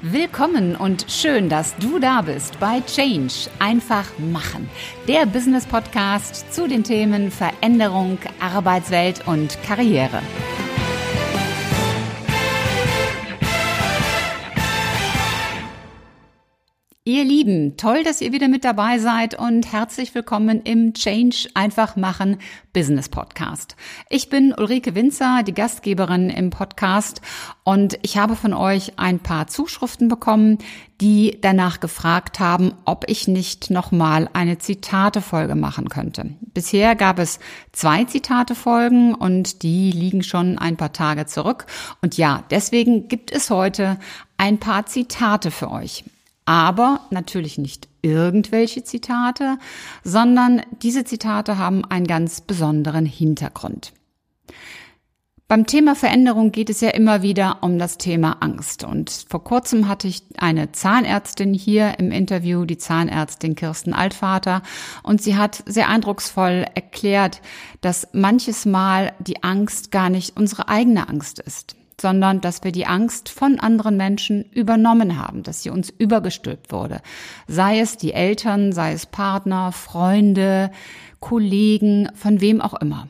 Willkommen und schön, dass du da bist bei Change. Einfach machen. Der Business Podcast zu den Themen Veränderung, Arbeitswelt und Karriere. Ihr Lieben, toll, dass ihr wieder mit dabei seid und herzlich willkommen im Change einfach machen Business Podcast. Ich bin Ulrike Winzer, die Gastgeberin im Podcast und ich habe von euch ein paar Zuschriften bekommen, die danach gefragt haben, ob ich nicht nochmal eine Zitatefolge machen könnte. Bisher gab es zwei Zitatefolgen und die liegen schon ein paar Tage zurück. Und ja, deswegen gibt es heute ein paar Zitate für euch aber natürlich nicht irgendwelche Zitate, sondern diese Zitate haben einen ganz besonderen Hintergrund. Beim Thema Veränderung geht es ja immer wieder um das Thema Angst. Und vor kurzem hatte ich eine Zahnärztin hier im Interview, die Zahnärztin Kirsten Altvater, und sie hat sehr eindrucksvoll erklärt, dass manches Mal die Angst gar nicht unsere eigene Angst ist sondern dass wir die Angst von anderen Menschen übernommen haben, dass sie uns übergestülpt wurde. Sei es die Eltern, sei es Partner, Freunde, Kollegen, von wem auch immer.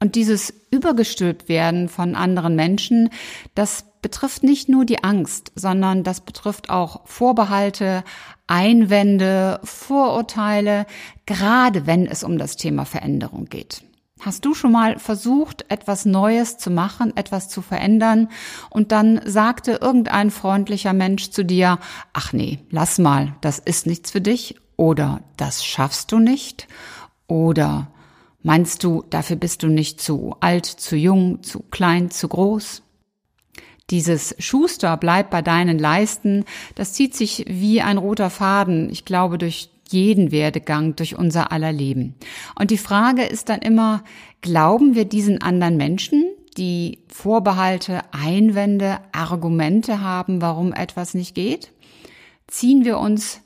Und dieses übergestülpt werden von anderen Menschen, das betrifft nicht nur die Angst, sondern das betrifft auch Vorbehalte, Einwände, Vorurteile, gerade wenn es um das Thema Veränderung geht. Hast du schon mal versucht, etwas Neues zu machen, etwas zu verändern? Und dann sagte irgendein freundlicher Mensch zu dir, ach nee, lass mal, das ist nichts für dich oder das schaffst du nicht. Oder meinst du, dafür bist du nicht zu alt, zu jung, zu klein, zu groß? Dieses Schuster bleibt bei deinen Leisten, das zieht sich wie ein roter Faden, ich glaube, durch jeden Werdegang, durch unser aller Leben. Und die Frage ist dann immer, glauben wir diesen anderen Menschen, die Vorbehalte, Einwände, Argumente haben, warum etwas nicht geht? Ziehen wir uns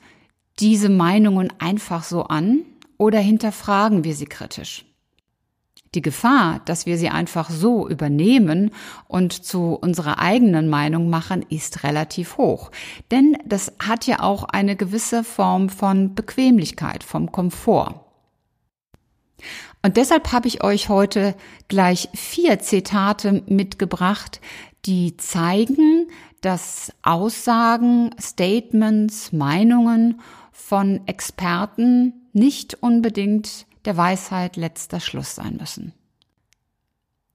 diese Meinungen einfach so an oder hinterfragen wir sie kritisch? Die Gefahr, dass wir sie einfach so übernehmen und zu unserer eigenen Meinung machen, ist relativ hoch. Denn das hat ja auch eine gewisse Form von Bequemlichkeit, vom Komfort. Und deshalb habe ich euch heute gleich vier Zitate mitgebracht, die zeigen, dass Aussagen, Statements, Meinungen von Experten nicht unbedingt der Weisheit letzter Schluss sein müssen.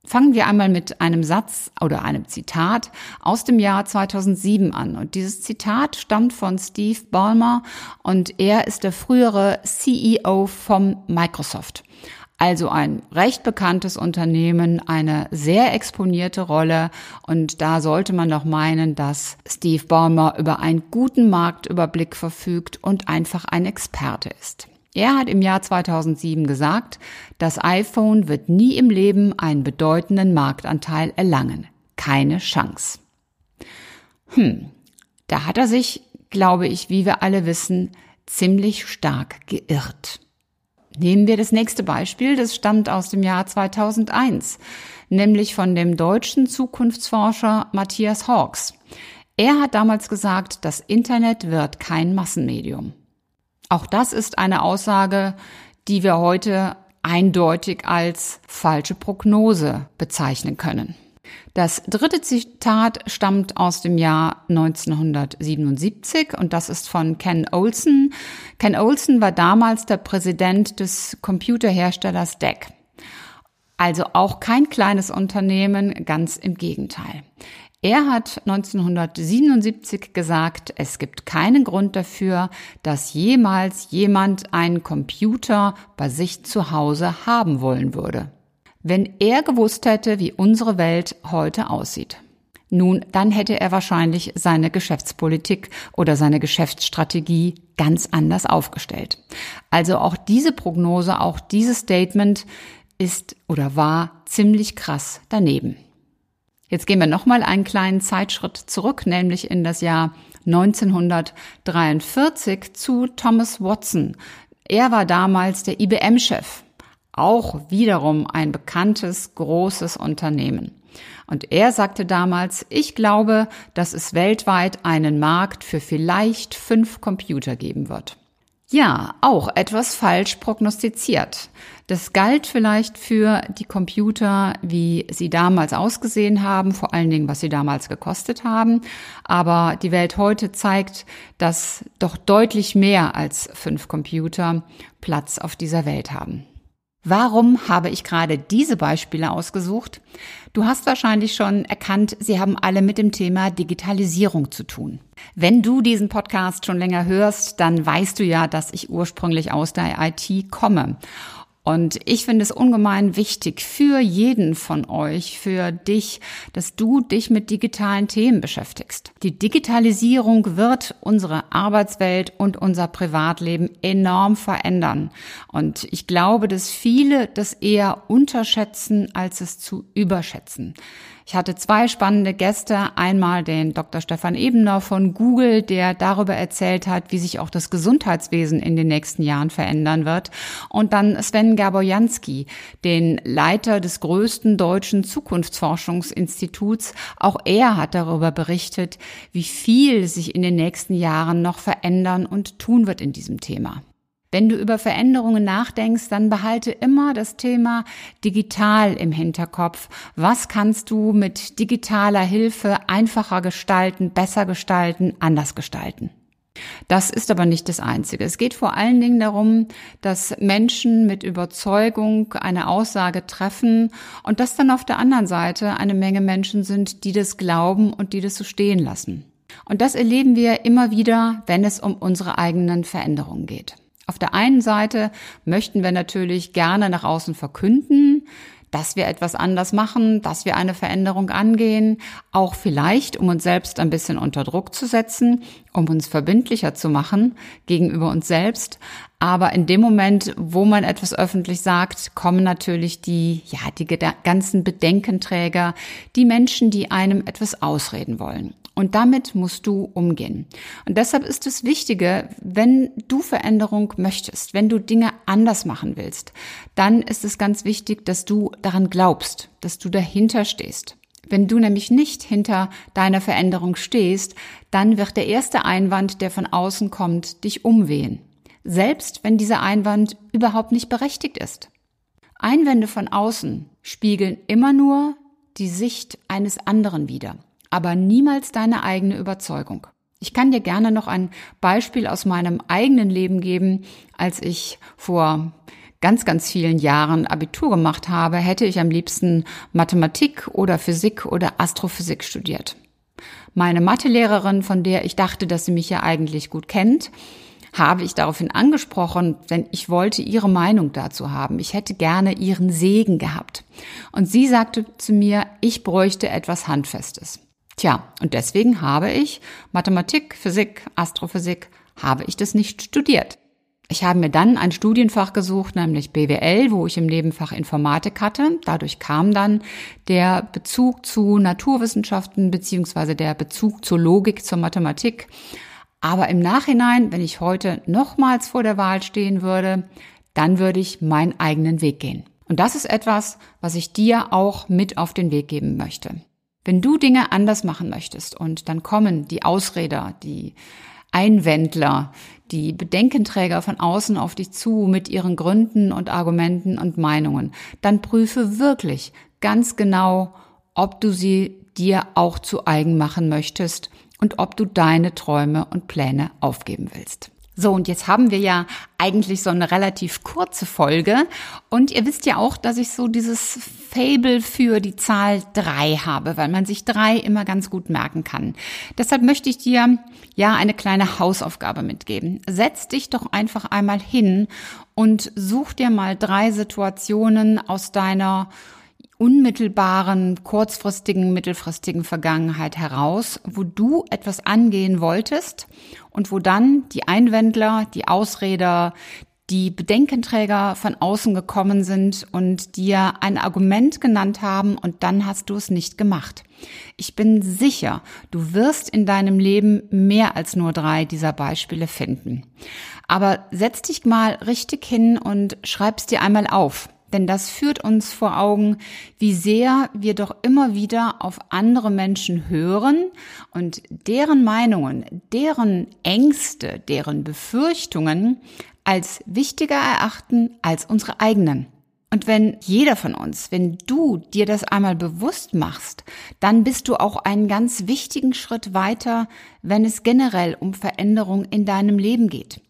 Fangen wir einmal mit einem Satz oder einem Zitat aus dem Jahr 2007 an. Und dieses Zitat stammt von Steve Ballmer und er ist der frühere CEO vom Microsoft. Also ein recht bekanntes Unternehmen, eine sehr exponierte Rolle und da sollte man doch meinen, dass Steve Ballmer über einen guten Marktüberblick verfügt und einfach ein Experte ist. Er hat im Jahr 2007 gesagt, das iPhone wird nie im Leben einen bedeutenden Marktanteil erlangen. Keine Chance. Hm, da hat er sich, glaube ich, wie wir alle wissen, ziemlich stark geirrt. Nehmen wir das nächste Beispiel, das stammt aus dem Jahr 2001, nämlich von dem deutschen Zukunftsforscher Matthias Hawks. Er hat damals gesagt, das Internet wird kein Massenmedium. Auch das ist eine Aussage, die wir heute eindeutig als falsche Prognose bezeichnen können. Das dritte Zitat stammt aus dem Jahr 1977 und das ist von Ken Olsen. Ken Olsen war damals der Präsident des Computerherstellers DEC. Also auch kein kleines Unternehmen, ganz im Gegenteil. Er hat 1977 gesagt, es gibt keinen Grund dafür, dass jemals jemand einen Computer bei sich zu Hause haben wollen würde. Wenn er gewusst hätte, wie unsere Welt heute aussieht. Nun, dann hätte er wahrscheinlich seine Geschäftspolitik oder seine Geschäftsstrategie ganz anders aufgestellt. Also auch diese Prognose, auch dieses Statement ist oder war ziemlich krass daneben. Jetzt gehen wir nochmal einen kleinen Zeitschritt zurück, nämlich in das Jahr 1943 zu Thomas Watson. Er war damals der IBM-Chef. Auch wiederum ein bekanntes, großes Unternehmen. Und er sagte damals, ich glaube, dass es weltweit einen Markt für vielleicht fünf Computer geben wird. Ja, auch etwas falsch prognostiziert. Das galt vielleicht für die Computer, wie sie damals ausgesehen haben, vor allen Dingen, was sie damals gekostet haben. Aber die Welt heute zeigt, dass doch deutlich mehr als fünf Computer Platz auf dieser Welt haben. Warum habe ich gerade diese Beispiele ausgesucht? Du hast wahrscheinlich schon erkannt, sie haben alle mit dem Thema Digitalisierung zu tun. Wenn du diesen Podcast schon länger hörst, dann weißt du ja, dass ich ursprünglich aus der IT komme. Und ich finde es ungemein wichtig für jeden von euch, für dich, dass du dich mit digitalen Themen beschäftigst. Die Digitalisierung wird unsere Arbeitswelt und unser Privatleben enorm verändern. Und ich glaube, dass viele das eher unterschätzen, als es zu überschätzen. Ich hatte zwei spannende Gäste. Einmal den Dr. Stefan Ebener von Google, der darüber erzählt hat, wie sich auch das Gesundheitswesen in den nächsten Jahren verändern wird. Und dann Sven Gaborjanski, den Leiter des größten deutschen Zukunftsforschungsinstituts. Auch er hat darüber berichtet, wie viel sich in den nächsten Jahren noch verändern und tun wird in diesem Thema. Wenn du über Veränderungen nachdenkst, dann behalte immer das Thema digital im Hinterkopf. Was kannst du mit digitaler Hilfe einfacher gestalten, besser gestalten, anders gestalten? Das ist aber nicht das Einzige. Es geht vor allen Dingen darum, dass Menschen mit Überzeugung eine Aussage treffen und dass dann auf der anderen Seite eine Menge Menschen sind, die das glauben und die das so stehen lassen. Und das erleben wir immer wieder, wenn es um unsere eigenen Veränderungen geht. Auf der einen Seite möchten wir natürlich gerne nach außen verkünden, dass wir etwas anders machen, dass wir eine Veränderung angehen, auch vielleicht, um uns selbst ein bisschen unter Druck zu setzen, um uns verbindlicher zu machen gegenüber uns selbst. Aber in dem Moment, wo man etwas öffentlich sagt, kommen natürlich die, ja, die ganzen Bedenkenträger, die Menschen, die einem etwas ausreden wollen. Und damit musst du umgehen. Und deshalb ist es Wichtige, wenn du Veränderung möchtest, wenn du Dinge anders machen willst, dann ist es ganz wichtig, dass du daran glaubst, dass du dahinter stehst. Wenn du nämlich nicht hinter deiner Veränderung stehst, dann wird der erste Einwand, der von außen kommt, dich umwehen. Selbst wenn dieser Einwand überhaupt nicht berechtigt ist. Einwände von außen spiegeln immer nur die Sicht eines anderen wider aber niemals deine eigene Überzeugung. Ich kann dir gerne noch ein Beispiel aus meinem eigenen Leben geben. Als ich vor ganz, ganz vielen Jahren Abitur gemacht habe, hätte ich am liebsten Mathematik oder Physik oder Astrophysik studiert. Meine Mathelehrerin, von der ich dachte, dass sie mich ja eigentlich gut kennt, habe ich daraufhin angesprochen, denn ich wollte ihre Meinung dazu haben. Ich hätte gerne ihren Segen gehabt. Und sie sagte zu mir, ich bräuchte etwas Handfestes. Tja, und deswegen habe ich Mathematik, Physik, Astrophysik, habe ich das nicht studiert. Ich habe mir dann ein Studienfach gesucht, nämlich BWL, wo ich im Nebenfach Informatik hatte. Dadurch kam dann der Bezug zu Naturwissenschaften beziehungsweise der Bezug zur Logik, zur Mathematik. Aber im Nachhinein, wenn ich heute nochmals vor der Wahl stehen würde, dann würde ich meinen eigenen Weg gehen. Und das ist etwas, was ich dir auch mit auf den Weg geben möchte. Wenn du Dinge anders machen möchtest und dann kommen die Ausreder, die Einwändler, die Bedenkenträger von außen auf dich zu mit ihren Gründen und Argumenten und Meinungen, dann prüfe wirklich ganz genau, ob du sie dir auch zu eigen machen möchtest und ob du deine Träume und Pläne aufgeben willst. So, und jetzt haben wir ja eigentlich so eine relativ kurze Folge. Und ihr wisst ja auch, dass ich so dieses Fable für die Zahl drei habe, weil man sich drei immer ganz gut merken kann. Deshalb möchte ich dir ja eine kleine Hausaufgabe mitgeben. Setz dich doch einfach einmal hin und such dir mal drei Situationen aus deiner unmittelbaren, kurzfristigen, mittelfristigen Vergangenheit heraus, wo du etwas angehen wolltest und wo dann die Einwändler, die Ausreder, die Bedenkenträger von außen gekommen sind und dir ein Argument genannt haben und dann hast du es nicht gemacht. Ich bin sicher, du wirst in deinem Leben mehr als nur drei dieser Beispiele finden. Aber setz dich mal richtig hin und schreib's dir einmal auf. Denn das führt uns vor Augen, wie sehr wir doch immer wieder auf andere Menschen hören und deren Meinungen, deren Ängste, deren Befürchtungen als wichtiger erachten als unsere eigenen. Und wenn jeder von uns, wenn du dir das einmal bewusst machst, dann bist du auch einen ganz wichtigen Schritt weiter, wenn es generell um Veränderung in deinem Leben geht.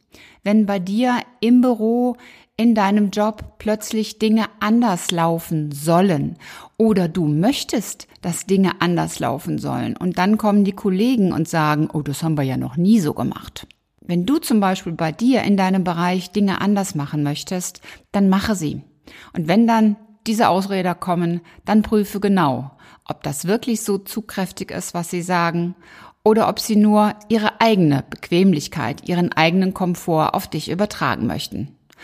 Wenn bei dir im Büro, in deinem Job plötzlich Dinge anders laufen sollen oder du möchtest, dass Dinge anders laufen sollen und dann kommen die Kollegen und sagen, oh, das haben wir ja noch nie so gemacht. Wenn du zum Beispiel bei dir in deinem Bereich Dinge anders machen möchtest, dann mache sie. Und wenn dann diese Ausreder kommen, dann prüfe genau, ob das wirklich so zugkräftig ist, was sie sagen, oder ob sie nur ihre eigene Bequemlichkeit, ihren eigenen Komfort auf dich übertragen möchten.